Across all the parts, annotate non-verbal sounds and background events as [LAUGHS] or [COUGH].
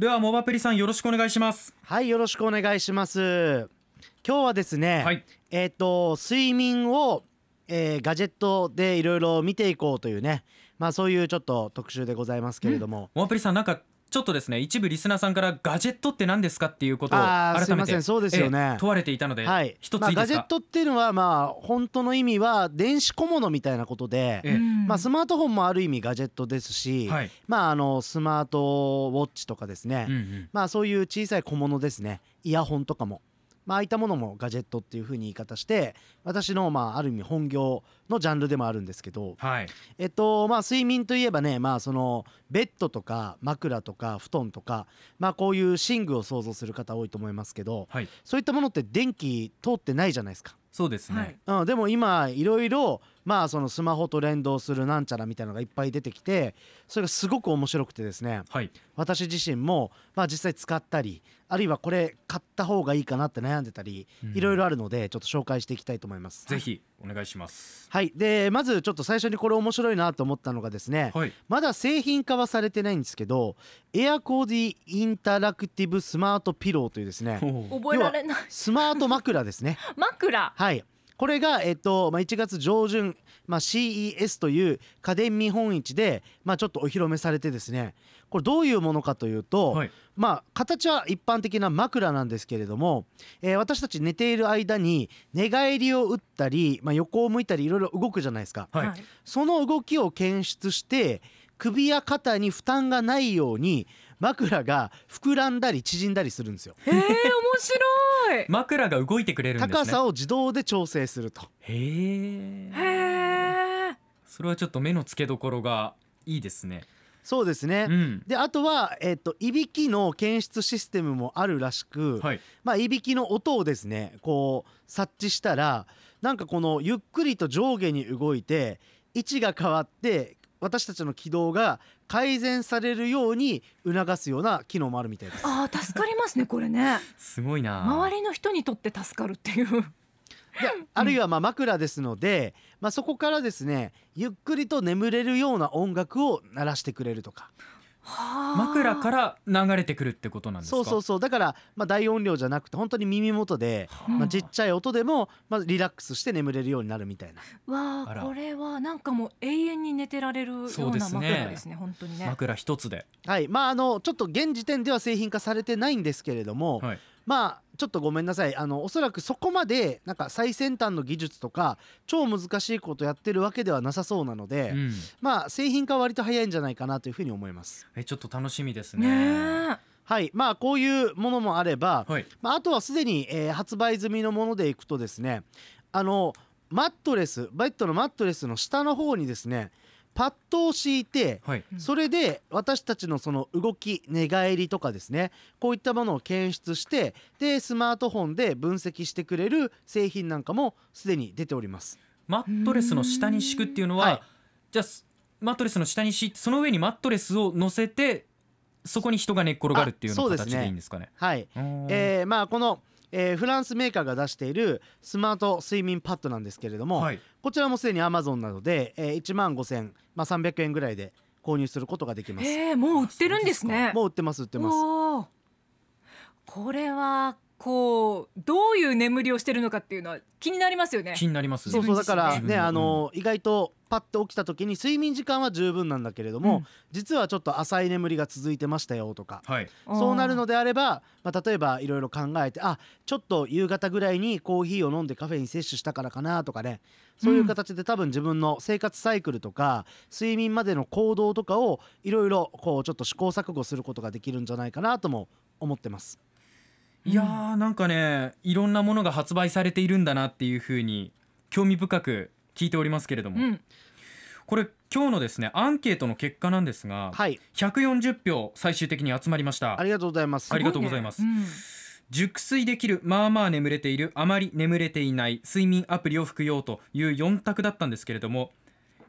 ではモバプリさんよろしくお願いします。はいよろしくお願いします。今日はですね、はい。えっ、と睡眠を、えーガジェットでいろいろ見ていこうというねまあそういうちょっと特集でございますけれども、モバプリさんなんかちょっとですね一部リスナーさんからガジェットって何ですかっていうことを改めてませんそうですよね。えー問われていたので、一ついいですか、ガジェットっていうのはまあ本当の意味は電子小物みたいなことで、ええ。まあ、スマートフォンもある意味ガジェットですし、はい。まああのスマートウォッチとかですね、うんうん。まあそういう小さい小物ですね。イヤホンとかも、まあああいったものもガジェットっていう風に言い方して私のまあある意味本業のジャンルでもあるんですけどはい。えっとまあ睡眠といえばねまあそのベッドとか枕とか布団とかまあこういう寝具を想像する方多いと思いますけどはい。そういったものって電気通ってないじゃないですか。そうですね、はい。うん、でも今いろいろまあそのスマホと連動するなんちゃらみたいなのがいっぱい出てきてそれがすごく面白くてですねはい。私自身もまあ実際使ったりあるいはこれ買った方がいいかなって悩んでたりうん。いろいろあるのでちょっと紹介していきたいと思います。ぜひお願いします。はい。でまずちょっと最初にこれ面白いなと思ったのがですねはい。まだ製品化はされてないんですけどエアコーディインタラクティブスマートピローというですね覚えられない。スマート枕ですね。[LAUGHS] 枕。はい。これが、えっとまあ、1月上旬、まあ、CES という家電見本市で、まあ、ちょっとお披露目されてですね。これどういうものかというと、はい。まあ形は一般的な枕なんですけれども、えー私たち寝ている間に寝返りを打ったり、まあ、横を向いたりいろいろ動くじゃないですか。はい、その動きを検出して首や肩に負担がないように枕が膨らんだり縮んだりするんですよ。へえ面白い。枕が動いてくれるんですね。高さを自動で調整すると。へえへえそれはちょっと目の付けどころがいいですね。そうですね。うん。であとは、えっといびきの検出システムもあるらしく、はい。まあ、いびきの音をですねこう察知したらなんかこのゆっくりと上下に動いて位置が変わって私たちの軌道が改善されるように促すような機能もあるみたいです。あー助かりますねこれね。[LAUGHS] すごいな周りの人にとって助かるっていう。であるいはまあ枕ですので、まあ、そこからですねゆっくりと眠れるような音楽を鳴らしてくれるとか。枕からら流れてくるってことなんですか？そうそうそう。だからまあ大音量じゃなくて本当に耳元で、まあ、ちっちゃい音でもまあリラックスして眠れるようになるみたいな。わあこれはなんかもう永遠に寝てられるようなそうですね。枕ですね本当にね。枕一つで。はい。まああのちょっと現時点では製品化されてないんですけれども、はい。まあちょっとごめんなさい。あのおそらくそこまでなんか最先端の技術とか超難しいことやってるわけではなさそうなので、うん。まあ製品化は割と早いんじゃないかなというふうに思います。えちょっと楽しみですね。はい。まあこういうものもあれば、はい。まあ、あとはすでに、えー発売済みのものでいくとですねあのマットレスベッドのマットレスの下の方にですねパッドを敷いてはい。それで私たちのその動き寝返りとかですね。こういったものを検出してでスマートフォンで分析してくれる製品なんかもすでに出ております。マットレスの下に敷くっていうのは、はい。じゃあすマットレスの下に敷いてその上にマットレスを乗せてそこに人が寝っ転がるっていうような形でいいんですかね。はい。ーえーまあこの、えーフランスメーカーが出しているスマート睡眠パッドなんですけれども、はいこちらもすでに Amazon などで、えー、1万5000、まあ、300円ぐらいで購入することができます。えーもう売ってるんですねもう売ってます売ってます。これはこうどういう眠りをしてるのかっていうのは気になりますよね気になります。そうそうだからねあの意外とパッと起きた時に睡眠時間は十分なんだけれども、うん実はちょっと浅い眠りが続いてましたよとか。はいそうなるのであれば、まあ、例えばいろいろ考えてあちょっと夕方ぐらいにコーヒーを飲んでカフェイン摂取したからかなとかねそういう形で多分自分の生活サイクルとか睡眠までの行動とかをいろいろこうちょっと試行錯誤することができるんじゃないかなとも思ってます。いやーなんかねいろんなものが発売されているんだなっていうふうに興味深く聞いておりますけれども、うん。これ今日のですねアンケートの結果なんですが、はい。140票最終的に集まりました。ありがとうございます。ありがとうございます。熟睡できるまあまあ眠れているあまり眠れていない睡眠アプリを服用という4択だったんですけれどもい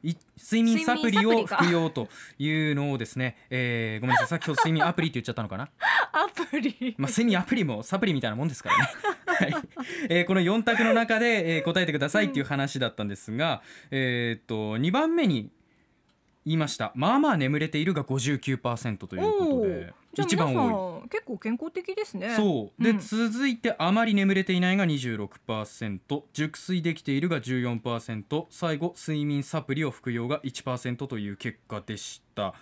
睡眠サプリを服用というのをですね、えーごめんなさい。先ほど睡眠アプリって言っちゃったのかな？アプリ。まあ、睡眠アプリもサプリみたいなもんですからね。[LAUGHS] はい。えーこの4択の中で、えー答えてくださいっていう話だったんですが、えーっと2番目に言いました。まあまあ眠れているが59%ということで。一番多ん結構健康的ですね。いそう。で、うん。続いてあまり眠れていないが26%熟睡できているが14%最後睡眠サプリを服用が1%という結果でした、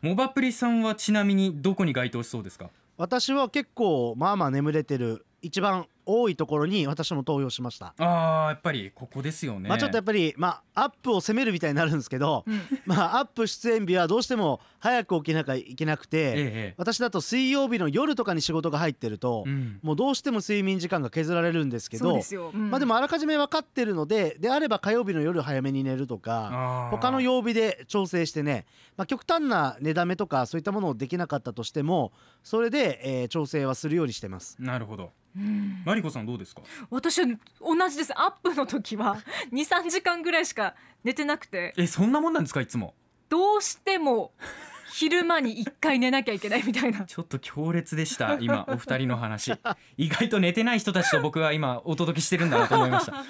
モバプリさんはちなみにどこに該当しそうですか？私は結構まあまあ眠れてる一番多いところに私も投票しました、あーやっぱりここですよね。まあちょっとやっぱりまあアップを攻めるみたいになるんですけど、うん。まあアップ出演日はどうしても早く起きなきゃいけなくて、ええ私だと水曜日の夜とかに仕事が入ってると、うん。もうどうしても睡眠時間が削られるんですけどそうですよ、うん。まあでもあらかじめ分かってるのでであれば火曜日の夜早めに寝るとかあー。他の曜日で調整してね、まあ、極端な寝だめとかそういったものをできなかったとしてもそれで、えー調整はするようにしてます。なるほど。うんマリコさんどうですか？私は同じです。アップの時は [LAUGHS] 23時間ぐらいしか寝てなくて。えそんなもんなんですか？いつも。どうしても昼間に1回寝なきゃいけないみたいな。ちょっと強烈でした [LAUGHS] 今お二人の話。意外と寝てない人たちと僕は今お届けしてるんだなと思いました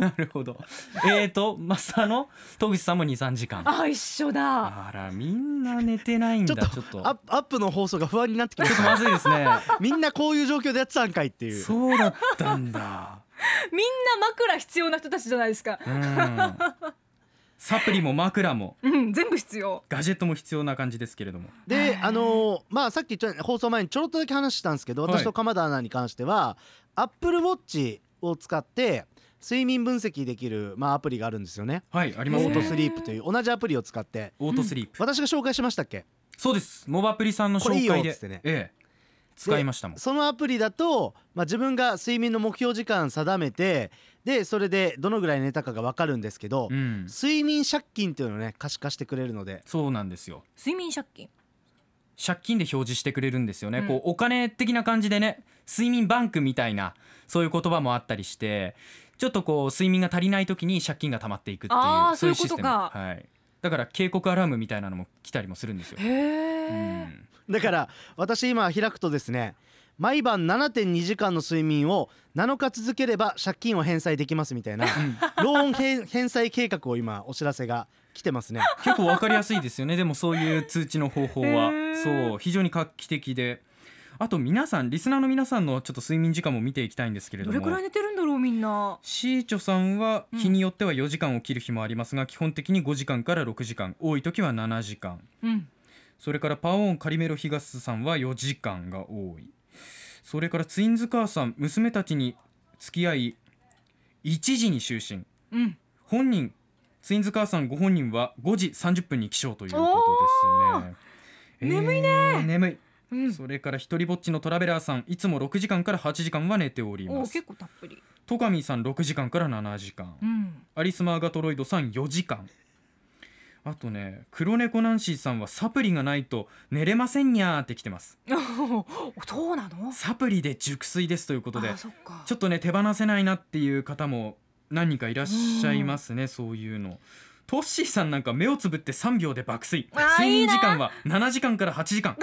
なるほど。えーとマスターの戸口さんも23時間。あ一緒だ。あらみんな寝てないんだ。ちょっとちょっと。アップアップの放送が不安になってきまちょっとしたまずいですね。[LAUGHS] みんなこういう状況でやってたんかいっていう。そうだったんだ。[LAUGHS] みんな枕必要な人たちじゃないですか。うん。サプリも枕も。うん全部必要。ガジェットも必要な感じですけれども。であのーまあさっきちょ放送前にちょろっとだけ話したんですけどはい。私と鎌田アナに関しては、アップルウォッチを使って睡眠分析できる、まあ、アプリがあるんですよね。はいありますオートねスリープという同じアプリを使って。オートスリープ。私が紹介しましたっけ？そうです。モバプリさんのこれいいよ紹介で。ね。ええ。使いましたもん。そのアプリだと、まあ、自分が睡眠の目標時間定めてでそれでどのぐらい寝たかが分かるんですけど、うん。睡眠借金っていうのをね可視化してくれるので。そうなんですよ。睡眠借金借金で表示してくれるんですよね、うん。こうお金的な感じでね睡眠バンクみたいなそういう言葉もあったりしてちょっとこう睡眠が足りない時に借金が溜まっていくっていうそういうシステム。はい、だから警告アラームみたいなのも来たりもするんですよ、へうえ、ん、だから私今開くとですね毎晩7.2時間の睡眠を7日続ければ借金を返済できますみたいなローン返返済計画を今お知らせが来てますね。[LAUGHS] 結構わかりやすいですよね。でもそういう通知の方法は。そう非常に画期的で。あと皆さんリスナーの皆さんのちょっと睡眠時間も見ていきたいんですけれども。どれくらい寝てるんだろうみんな。シーチョさんは日によっては4時間起きる日もありますが、基本的に5時間から6時間。多い時は7時間。うん。それからパオーンカリメロヒガスさんは4時間が多いそれからツインズ母さん娘たちに付き合い1時に就寝。うん。本人ツインズ母さんご本人は5時30分に起床ということですね。眠いね、えー眠いうん。それから一人ぼっちのトラベラーさんいつも6時間から8時間は寝ております。お結構たっぷり。トカミさん6時間から7時間。うん。アリスマーガトロイドさん4時間あとね黒猫ナンシーさんはサプリがないと寝れませんにゃーって来てます。[LAUGHS] そうなの？サプリで熟睡ですということであそっか。ちょっとね手放せないなっていう方も何人かいらっしゃいますねそういうの。トッシーさんなんか目をつぶって3秒で爆睡。睡眠時間は7時間から8時間。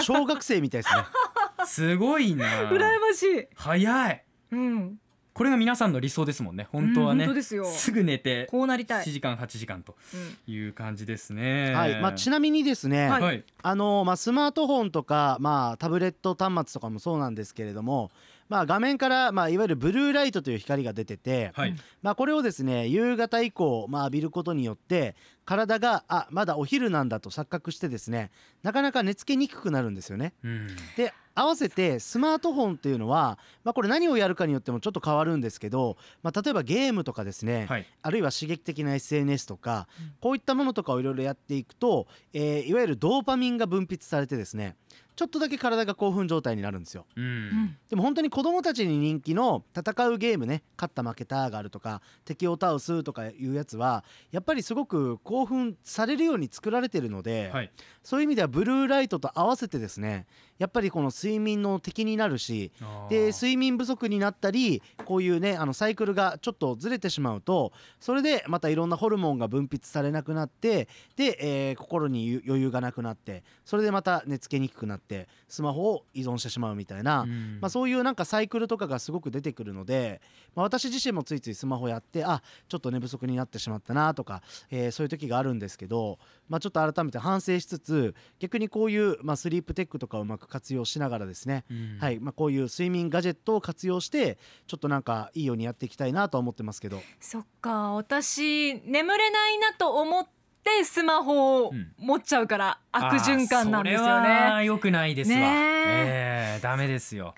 小学生みたいですね。[LAUGHS] すごいな。羨ましい。早い。うんこれが皆さんの理想ですもんね。本当はね、うん本当ですよ。ぐ寝てこうなりたい。7時間8時間とうんいう感じですね。はい、まあ、ちなみにですね、はい。はい。あのまあ、スマートフォンとか、まあ、タブレット端末とかもそうなんですけれども、まあ、画面から、まあ、いわゆるブルーライトという光が出てて、はい。まあ、これをですね夕方以降、まあ、浴びることによって体があまだお昼なんだと錯覚してですねなかなか寝つけにくくなるんですよね。うん。で合わせてスマートフォンっていうのは、まあ、これ何をやるかによってもちょっと変わるんですけど、まあ、例えばゲームとかですね、はい。あるいは刺激的な SNS とか、うん。こういったものとかをいろいろやっていくと、えーいわゆるドーパミンが分泌されてですねちょっとだけ体が興奮状態になるんですよ。うん。うんでも本当に子供たちに人気の戦うゲームね勝った負けたがあるとか敵を倒すとかいうやつはやっぱりすごく興奮されるように作られてるので、はい。そういう意味ではブルーライトと合わせてですねやっぱりこの睡眠の敵になるしで睡眠不足になったりこういうねあのサイクルがちょっとずれてしまうとそれでまたいろんなホルモンが分泌されなくなってで、えー心に余裕がなくなってそれでまた寝つけにくくなっってスマホを依存してしまうみたいな、うん。まあ、そういうなんかサイクルとかがすごく出てくるので、まあ、私自身もついついスマホやってあちょっと寝不足になってしまったなとか、えーそういう時があるんですけど、まあ、ちょっと改めて反省しつつ逆にこういう、まあ、スリープテックとかをうまく活用しながらですね、うん。はい。まあ、こういう睡眠ガジェットを活用してちょっとなんかいいようにやっていきたいなとは思ってますけど。そっか。私眠れないなと思ってスマホをうん持っちゃうから悪循環なんですよね。は良くないですわ、ねえ。ーダメですよ。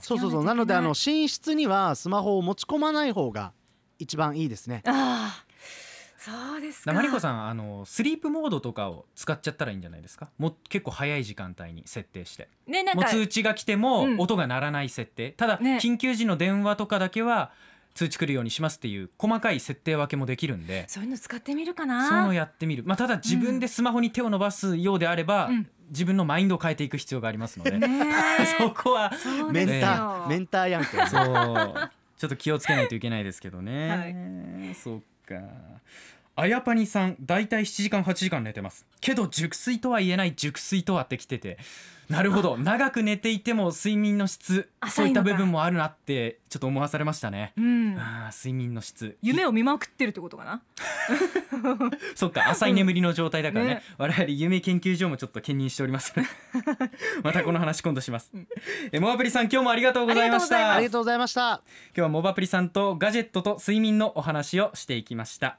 そうそうそうなのであの寝室にはスマホを持ち込まない方が一番いいですね。あーそうですか。マリコさんあのスリープモードとかを使っちゃったらいいんじゃないですか？もう結構早い時間帯に設定して。ねなんかもう通知が来てもうん。音が鳴らない設定、ただ、ね。緊急時の電話とかだけは通知来るようにしますっていう細かい設定分けもできるんで。そういうの使ってみるかそういうのな。をやってみる、まあ、ただ自分でスマホに手を伸ばすようであれば、うん。自分のマインドを変えていく必要がありますので、ね [LAUGHS] そこはそうメンタですよ。ーメンターやんけ。そう。ちょっと気をつけないといけないですけどね、そっか。あやぱにさんだいたい7時間8時間寝てます。けど熟睡とは言えない熟睡とはってきてて。なるほど。長く寝ていても睡眠の質そういった部分もあるなってちょっと思わされましたね、うん。あー睡眠の質。夢を見まくってるってことかな？[LAUGHS] そっか浅い眠りの状態だからね,、ね。我々夢研究所もちょっと兼任しております。[LAUGHS] またこの話今度します、えモアプリさん今日もありがとうございました。ありがとうございました。今日はモバプリさんとガジェットと睡眠のお話をしていきました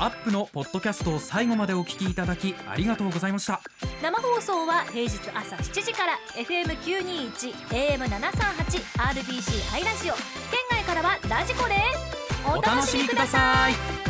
アップのポッドキャストを最後までお聞きいただきありがとうございました。生放送は平日朝7時から FM921 AM738 RBC ハイラジオ。県外からはラジコですお楽しみください